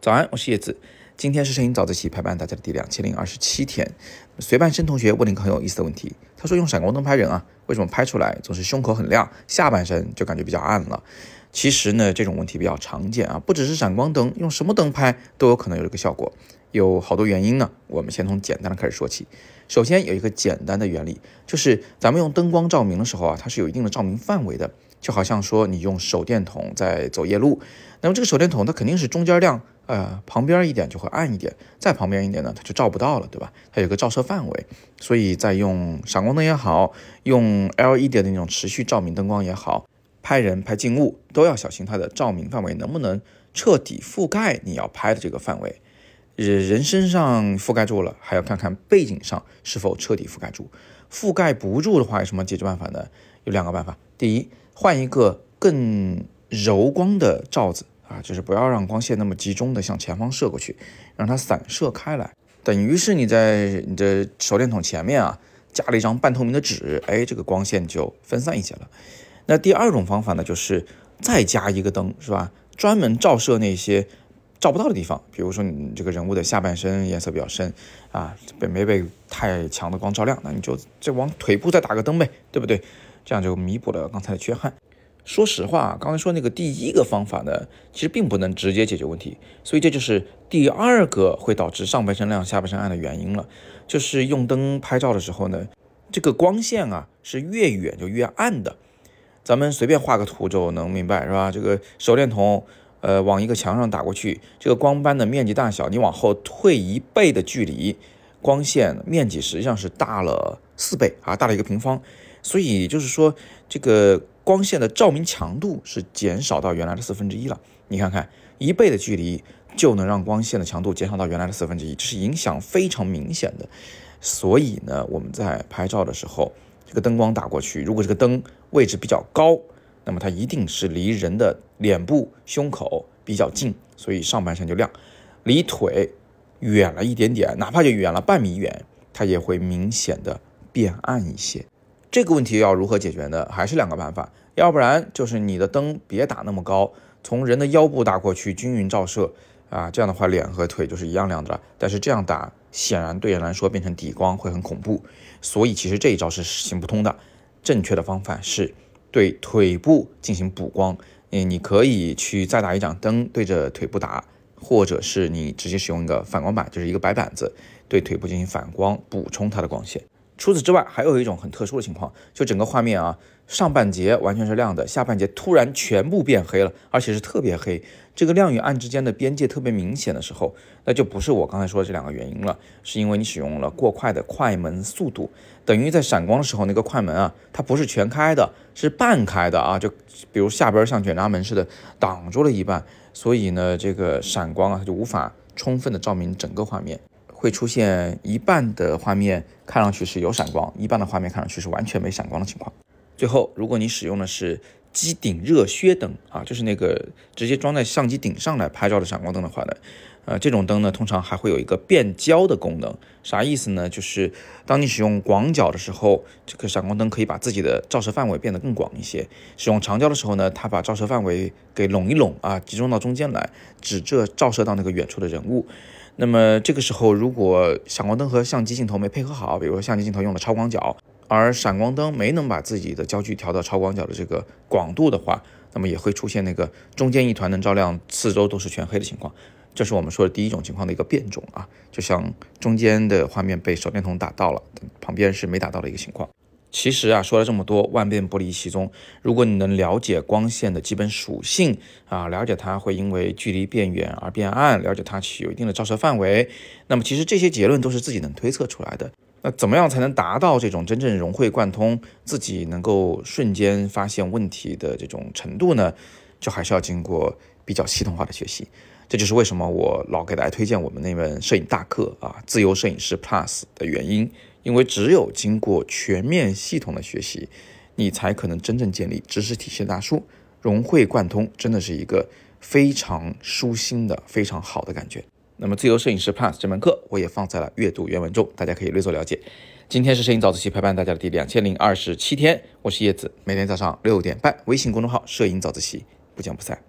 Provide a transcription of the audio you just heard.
早安，我是叶子。今天是摄影早自习陪伴大家的第两千零二十七天。随伴生同学问了一个很有意思的问题，他说用闪光灯拍人啊，为什么拍出来总是胸口很亮，下半身就感觉比较暗了？其实呢，这种问题比较常见啊，不只是闪光灯，用什么灯拍都有可能有这个效果，有好多原因呢。我们先从简单的开始说起。首先有一个简单的原理，就是咱们用灯光照明的时候啊，它是有一定的照明范围的。就好像说你用手电筒在走夜路，那么这个手电筒它肯定是中间亮，呃，旁边一点就会暗一点，再旁边一点呢，它就照不到了，对吧？它有个照射范围，所以在用闪光灯也好，用 LED 的那种持续照明灯光也好，拍人拍静物都要小心它的照明范围能不能彻底覆盖你要拍的这个范围。人人身上覆盖住了，还要看看背景上是否彻底覆盖住。覆盖不住的话，有什么解决办法呢？有两个办法，第一。换一个更柔光的罩子啊，就是不要让光线那么集中的向前方射过去，让它散射开来。等于是你在你的手电筒前面啊，加了一张半透明的纸，哎，这个光线就分散一些了。那第二种方法呢，就是再加一个灯，是吧？专门照射那些照不到的地方，比如说你这个人物的下半身颜色比较深啊，被没被太强的光照亮，那你就再往腿部再打个灯呗，对不对？这样就弥补了刚才的缺憾。说实话，刚才说那个第一个方法呢，其实并不能直接解决问题，所以这就是第二个会导致上半身亮、下半身暗的原因了。就是用灯拍照的时候呢，这个光线啊是越远就越暗的。咱们随便画个图就能明白，是吧？这个手电筒，呃，往一个墙上打过去，这个光斑的面积大小，你往后退一倍的距离，光线面积实际上是大了四倍啊，大了一个平方。所以就是说，这个光线的照明强度是减少到原来的四分之一了。你看看，一倍的距离就能让光线的强度减少到原来的四分之一，这是影响非常明显的。所以呢，我们在拍照的时候，这个灯光打过去，如果这个灯位置比较高，那么它一定是离人的脸部、胸口比较近，所以上半身就亮；离腿远了一点点，哪怕就远了半米远，它也会明显的变暗一些。这个问题要如何解决呢？还是两个办法，要不然就是你的灯别打那么高，从人的腰部打过去，均匀照射啊，这样的话脸和腿就是一样亮的了。但是这样打显然对人来说变成底光会很恐怖，所以其实这一招是行不通的。正确的方法是对腿部进行补光，嗯，你可以去再打一盏灯对着腿部打，或者是你直接使用一个反光板，就是一个白板子对腿部进行反光，补充它的光线。除此之外，还有一种很特殊的情况，就整个画面啊，上半截完全是亮的，下半截突然全部变黑了，而且是特别黑，这个亮与暗之间的边界特别明显的时候，那就不是我刚才说的这两个原因了，是因为你使用了过快的快门速度，等于在闪光的时候，那个快门啊，它不是全开的，是半开的啊，就比如下边像卷闸门似的挡住了一半，所以呢，这个闪光啊，它就无法充分的照明整个画面。会出现一半的画面看上去是有闪光，一半的画面看上去是完全没闪光的情况。最后，如果你使用的是机顶热靴灯啊，就是那个直接装在相机顶上来拍照的闪光灯的话呢，呃，这种灯呢通常还会有一个变焦的功能。啥意思呢？就是当你使用广角的时候，这个闪光灯可以把自己的照射范围变得更广一些；使用长焦的时候呢，它把照射范围给拢一拢啊，集中到中间来，只这照射到那个远处的人物。那么这个时候，如果闪光灯和相机镜头没配合好，比如说相机镜头用了超广角，而闪光灯没能把自己的焦距调到超广角的这个广度的话，那么也会出现那个中间一团能照亮，四周都是全黑的情况。这是我们说的第一种情况的一个变种啊，就像中间的画面被手电筒打到了，旁边是没打到的一个情况。其实啊，说了这么多，万变不离其宗。如果你能了解光线的基本属性啊，了解它会因为距离变远而变暗，了解它其有一定的照射范围，那么其实这些结论都是自己能推测出来的。那怎么样才能达到这种真正融会贯通，自己能够瞬间发现问题的这种程度呢？就还是要经过比较系统化的学习。这就是为什么我老给大家推荐我们那门摄影大课啊，自由摄影师 Plus 的原因。因为只有经过全面系统的学习，你才可能真正建立知识体系的大树，融会贯通，真的是一个非常舒心的、非常好的感觉。那么，自由摄影师 Plus 这门课，我也放在了阅读原文中，大家可以略作了解。今天是摄影早自习陪伴大家的第两千零二十七天，我是叶子，每天早上六点半，微信公众号“摄影早自习”，不见不散。